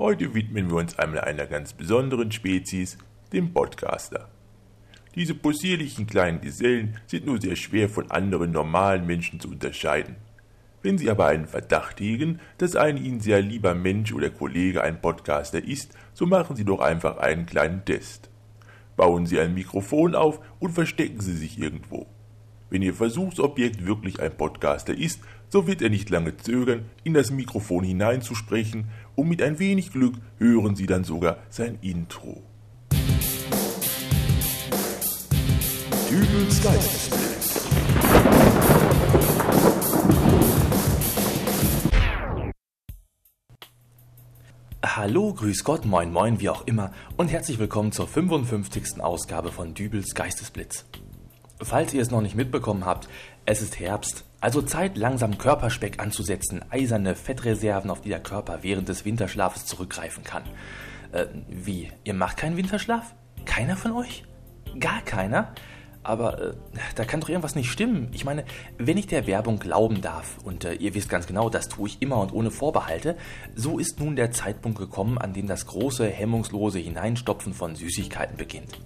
Heute widmen wir uns einmal einer ganz besonderen Spezies, dem Podcaster. Diese possierlichen kleinen Gesellen sind nur sehr schwer von anderen normalen Menschen zu unterscheiden. Wenn Sie aber einen Verdacht hegen, dass ein Ihnen sehr lieber Mensch oder Kollege ein Podcaster ist, so machen Sie doch einfach einen kleinen Test. Bauen Sie ein Mikrofon auf und verstecken Sie sich irgendwo. Wenn Ihr Versuchsobjekt wirklich ein Podcaster ist, so wird er nicht lange zögern, in das Mikrofon hineinzusprechen, und mit ein wenig Glück hören Sie dann sogar sein Intro. Dübels Geistesblitz. Hallo, grüß Gott, moin moin, wie auch immer und herzlich willkommen zur 55. Ausgabe von Dübels Geistesblitz. Falls ihr es noch nicht mitbekommen habt, es ist Herbst, also Zeit langsam Körperspeck anzusetzen, eiserne Fettreserven, auf die der Körper während des Winterschlafes zurückgreifen kann. Äh, wie, ihr macht keinen Winterschlaf? Keiner von euch? Gar keiner? Aber äh, da kann doch irgendwas nicht stimmen. Ich meine, wenn ich der Werbung glauben darf, und äh, ihr wisst ganz genau, das tue ich immer und ohne Vorbehalte, so ist nun der Zeitpunkt gekommen, an dem das große, hemmungslose Hineinstopfen von Süßigkeiten beginnt.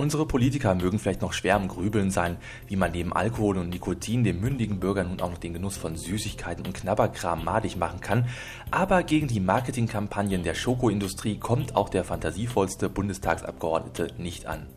Unsere Politiker mögen vielleicht noch schwer am Grübeln sein, wie man neben Alkohol und Nikotin dem mündigen Bürger nun auch noch den Genuss von Süßigkeiten und Knabberkram madig machen kann, aber gegen die Marketingkampagnen der Schokoindustrie kommt auch der fantasievollste Bundestagsabgeordnete nicht an.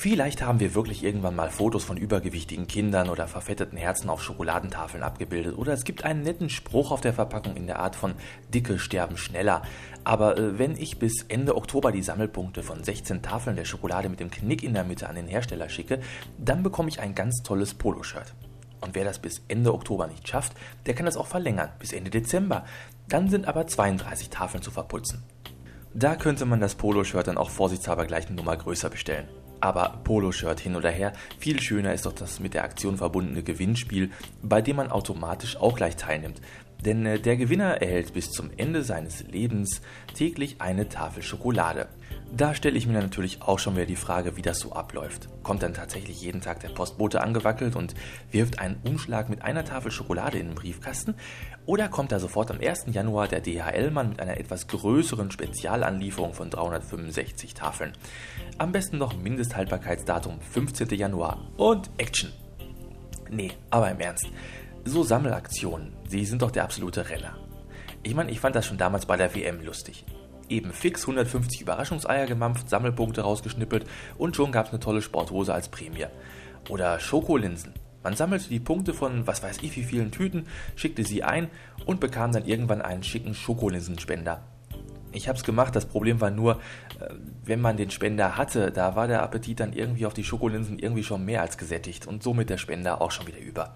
Vielleicht haben wir wirklich irgendwann mal Fotos von übergewichtigen Kindern oder verfetteten Herzen auf Schokoladentafeln abgebildet oder es gibt einen netten Spruch auf der Verpackung in der Art von Dicke sterben schneller. Aber äh, wenn ich bis Ende Oktober die Sammelpunkte von 16 Tafeln der Schokolade mit dem Knick in der Mitte an den Hersteller schicke, dann bekomme ich ein ganz tolles Poloshirt. Und wer das bis Ende Oktober nicht schafft, der kann das auch verlängern, bis Ende Dezember. Dann sind aber 32 Tafeln zu verputzen. Da könnte man das Poloshirt dann auch vorsichtshalber gleich eine Nummer größer bestellen. Aber Poloshirt hin oder her, viel schöner ist doch das mit der Aktion verbundene Gewinnspiel, bei dem man automatisch auch gleich teilnimmt. Denn äh, der Gewinner erhält bis zum Ende seines Lebens täglich eine Tafel Schokolade. Da stelle ich mir natürlich auch schon wieder die Frage, wie das so abläuft. Kommt dann tatsächlich jeden Tag der Postbote angewackelt und wirft einen Umschlag mit einer Tafel Schokolade in den Briefkasten? Oder kommt da sofort am 1. Januar der DHL-Mann mit einer etwas größeren Spezialanlieferung von 365 Tafeln? Am besten noch Mindesthaltbarkeitsdatum 15. Januar und Action. Nee, aber im Ernst. So Sammelaktionen, sie sind doch der absolute Renner. Ich meine, ich fand das schon damals bei der WM lustig eben fix 150 Überraschungseier gemampft, Sammelpunkte rausgeschnippelt und schon gab es eine tolle Sporthose als Prämie. Oder Schokolinsen. Man sammelte die Punkte von was weiß ich wie vielen Tüten, schickte sie ein und bekam dann irgendwann einen schicken Schokolinsenspender. Ich hab's gemacht, das Problem war nur, äh, wenn man den Spender hatte, da war der Appetit dann irgendwie auf die Schokolinsen irgendwie schon mehr als gesättigt und somit der Spender auch schon wieder über.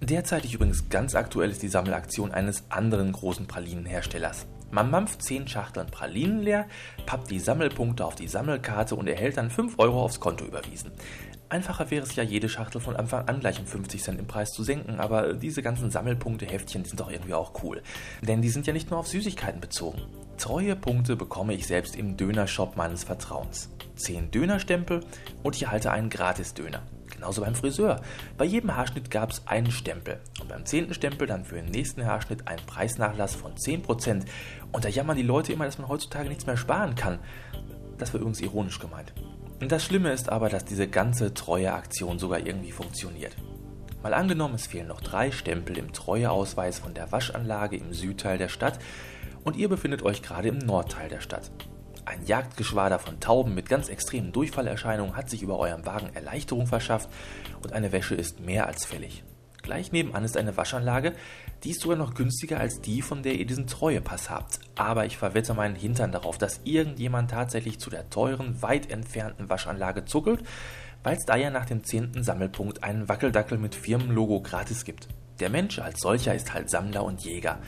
Derzeitig übrigens ganz aktuell ist die Sammelaktion eines anderen großen Pralinenherstellers. Man mampft 10 Schachteln Pralinen leer, pappt die Sammelpunkte auf die Sammelkarte und erhält dann 5 Euro aufs Konto überwiesen. Einfacher wäre es ja, jede Schachtel von Anfang an gleich um 50 Cent im Preis zu senken, aber diese ganzen Sammelpunkte-Heftchen sind doch irgendwie auch cool. Denn die sind ja nicht nur auf Süßigkeiten bezogen. Treue Punkte bekomme ich selbst im Dönershop meines Vertrauens. 10 Dönerstempel und ich erhalte einen Gratis-Döner. Genauso beim Friseur. Bei jedem Haarschnitt gab es einen Stempel. Und beim zehnten Stempel dann für den nächsten Haarschnitt einen Preisnachlass von 10%. Und da jammern die Leute immer, dass man heutzutage nichts mehr sparen kann. Das war übrigens ironisch gemeint. Und das Schlimme ist aber, dass diese ganze Treueaktion sogar irgendwie funktioniert. Mal angenommen, es fehlen noch drei Stempel im Treueausweis von der Waschanlage im Südteil der Stadt und ihr befindet euch gerade im Nordteil der Stadt. Ein Jagdgeschwader von Tauben mit ganz extremen Durchfallerscheinungen hat sich über eurem Wagen Erleichterung verschafft und eine Wäsche ist mehr als fällig. Gleich nebenan ist eine Waschanlage, die ist sogar noch günstiger als die, von der ihr diesen Treuepass habt. Aber ich verwette meinen Hintern darauf, dass irgendjemand tatsächlich zu der teuren, weit entfernten Waschanlage zuckelt, weil es da ja nach dem zehnten Sammelpunkt einen Wackeldackel mit Firmenlogo gratis gibt. Der Mensch als solcher ist halt Sammler und Jäger.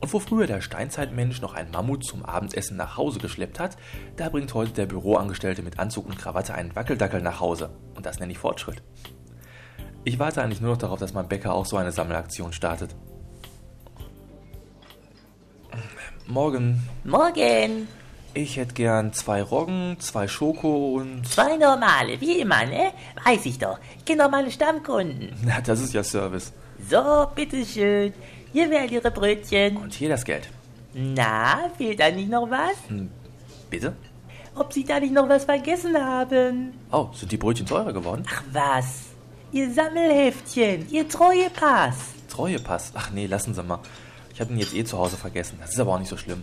Und wo früher der Steinzeitmensch noch ein Mammut zum Abendessen nach Hause geschleppt hat, da bringt heute der Büroangestellte mit Anzug und Krawatte einen Wackeldackel nach Hause. Und das nenne ich Fortschritt. Ich warte eigentlich nur noch darauf, dass mein Bäcker auch so eine Sammelaktion startet. Morgen. Morgen. Ich hätte gern zwei Roggen, zwei Schoko und. Zwei normale, wie immer, ne? Weiß ich doch. Ich kenne normale Stammkunden. Na, das ist ja Service. So, bitteschön. Hier wären Ihre Brötchen. Und hier das Geld. Na, fehlt da nicht noch was? Bitte? Ob Sie da nicht noch was vergessen haben? Oh, sind die Brötchen teurer geworden? Ach was, Ihr Sammelheftchen, Ihr Treuepass. Treuepass. Ach nee, lassen Sie mal. Ich habe ihn jetzt eh zu Hause vergessen. Das ist aber auch nicht so schlimm.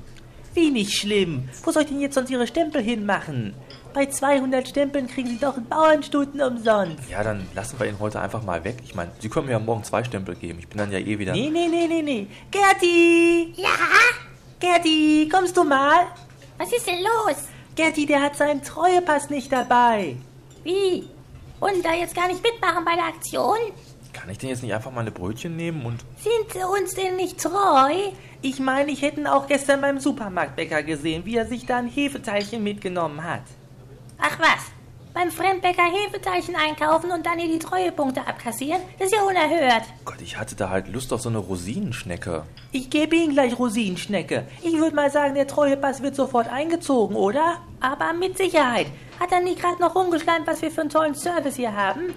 Wie nicht schlimm. Wo soll ich denn jetzt sonst Ihre Stempel hinmachen? Bei 200 Stempeln kriegen Sie doch einen Bauernstuten umsonst. Ja, dann lassen wir ihn heute einfach mal weg. Ich meine, Sie können mir ja morgen zwei Stempel geben. Ich bin dann ja eh wieder. Nee, nee, nee, nee, nee. Gerti! Ja? Gerti, kommst du mal? Was ist denn los? Gerti, der hat seinen Treuepass nicht dabei. Wie? Sie da jetzt gar nicht mitmachen bei der Aktion? Kann ich denn jetzt nicht einfach meine Brötchen nehmen und. Sind Sie uns denn nicht treu? Ich meine, ich hätte ihn auch gestern beim Supermarktbäcker gesehen, wie er sich da ein Hefeteilchen mitgenommen hat. Ach was? Beim Fremdbäcker Hefeteilchen einkaufen und dann hier die Treuepunkte abkassieren? Das ist ja unerhört. Gott, ich hatte da halt Lust auf so eine Rosinenschnecke. Ich gebe Ihnen gleich Rosinenschnecke. Ich würde mal sagen, der Treuepass wird sofort eingezogen, oder? Aber mit Sicherheit. Hat er nicht gerade noch rumgeschleimt, was wir für einen tollen Service hier haben?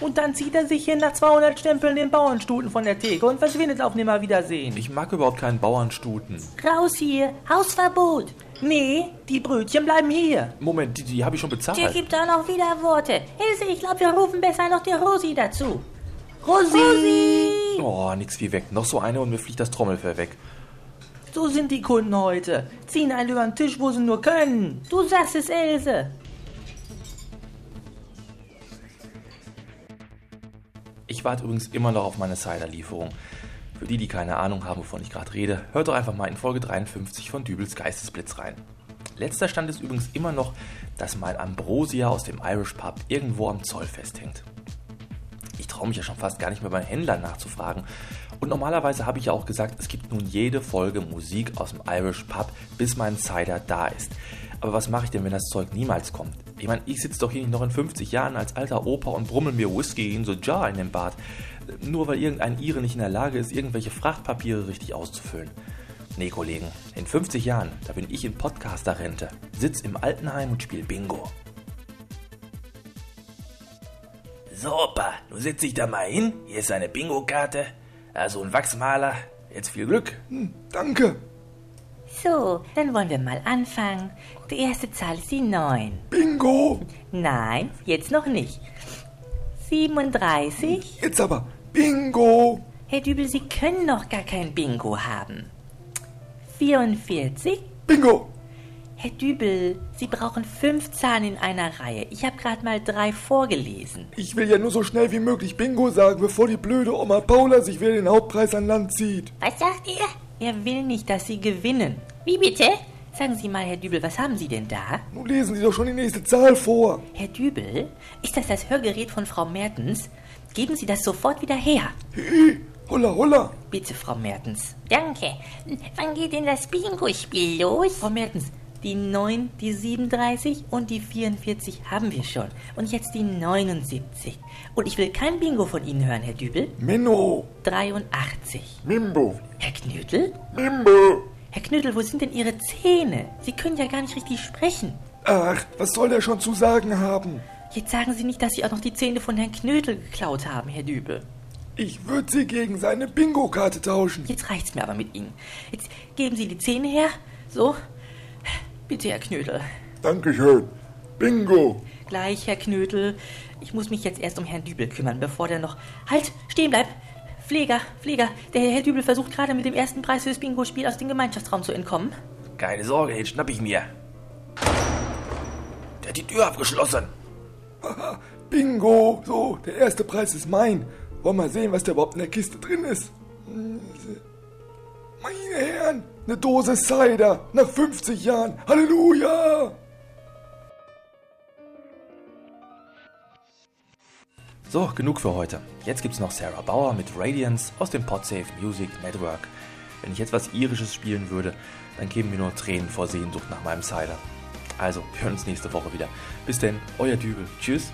Und dann zieht er sich hin nach 200 Stempeln den Bauernstuten von der Theke und verschwindet auf Nimmerwiedersehen. Ich mag überhaupt keinen Bauernstuten. Raus hier. Hausverbot. Nee, die Brötchen bleiben hier. Moment, die, die habe ich schon bezahlt. Der gibt da noch wieder Worte. Ilse, ich glaube, wir rufen besser noch die Rosi dazu. Rosi! Oh, nix wie weg. Noch so eine und mir fliegt das Trommelfell weg. So sind die Kunden heute. Ziehen einen über den Tisch, wo sie nur können. Du sagst es, Ilse. Ich warte übrigens immer noch auf meine Cider-Lieferung. Für die, die keine Ahnung haben, wovon ich gerade rede, hört doch einfach mal in Folge 53 von Dübels Geistesblitz rein. Letzter Stand ist übrigens immer noch, dass mein Ambrosia aus dem Irish Pub irgendwo am Zoll festhängt. Ich traue mich ja schon fast gar nicht mehr beim Händler nachzufragen. Und normalerweise habe ich ja auch gesagt, es gibt nun jede Folge Musik aus dem Irish Pub, bis mein Cider da ist. Aber was mache ich denn, wenn das Zeug niemals kommt? Ich meine, ich sitze doch hier nicht noch in 50 Jahren als alter Opa und brummel mir Whisky in so Jar in den Bart. Nur weil irgendein Ire nicht in der Lage ist, irgendwelche Frachtpapiere richtig auszufüllen. Nee, Kollegen, in 50 Jahren, da bin ich in Podcaster-Rente, sitz im Altenheim und spiel Bingo. So, Opa, nun setz dich da mal hin. Hier ist eine Bingo-Karte. Also ein Wachsmaler. Jetzt viel Glück. Danke. So, dann wollen wir mal anfangen. Die erste Zahl ist die 9. Bingo. Nein, jetzt noch nicht. 37. Jetzt aber. Bingo. Herr Dübel, Sie können noch gar kein Bingo haben. 44. Bingo. Herr Dübel, Sie brauchen fünf Zahlen in einer Reihe. Ich habe gerade mal drei vorgelesen. Ich will ja nur so schnell wie möglich Bingo sagen, bevor die blöde Oma Paula sich wieder den Hauptpreis an Land zieht. Was sagt ihr? Er will nicht, dass Sie gewinnen. Wie bitte? Sagen Sie mal, Herr Dübel, was haben Sie denn da? Nun lesen Sie doch schon die nächste Zahl vor. Herr Dübel, ist das das Hörgerät von Frau Mertens? Geben Sie das sofort wieder her. Hey, holla, holla. Bitte, Frau Mertens. Danke. Wann geht denn das Bingo-Spiel los? Frau Mertens, die 9, die 37 und die 44 haben wir schon. Und jetzt die 79. Und ich will kein Bingo von Ihnen hören, Herr Dübel. Minno. 83. Mimbo. Herr Knödel? Mimbo. Herr Knödel, wo sind denn Ihre Zähne? Sie können ja gar nicht richtig sprechen. Ach, was soll der schon zu sagen haben? Jetzt sagen Sie nicht, dass Sie auch noch die Zähne von Herrn Knödel geklaut haben, Herr Dübel. Ich würde sie gegen seine Bingo-Karte tauschen. Jetzt reicht's mir aber mit Ihnen. Jetzt geben Sie die Zähne her. So. Bitte, Herr Knödel. Dankeschön. Bingo. Gleich, Herr Knödel. Ich muss mich jetzt erst um Herrn Dübel kümmern, bevor der noch... Halt, stehen bleibt. Pfleger, Pfleger, der Herr Dübel versucht gerade mit dem ersten Preis fürs Bingo-Spiel aus dem Gemeinschaftsraum zu entkommen. Keine Sorge, den schnapp ich mir. Der hat die Tür abgeschlossen. Bingo. So, der erste Preis ist mein. Wollen wir mal sehen, was da überhaupt in der Kiste drin ist. Meine Herren, eine Dose Cider. Nach 50 Jahren. Halleluja. So, genug für heute. Jetzt gibt's noch Sarah Bauer mit Radiance aus dem Podsafe Music Network. Wenn ich jetzt was Irisches spielen würde, dann kämen mir nur Tränen vor Sehnsucht nach meinem Cider. Also, wir hören uns nächste Woche wieder. Bis denn, euer Dübel. Tschüss.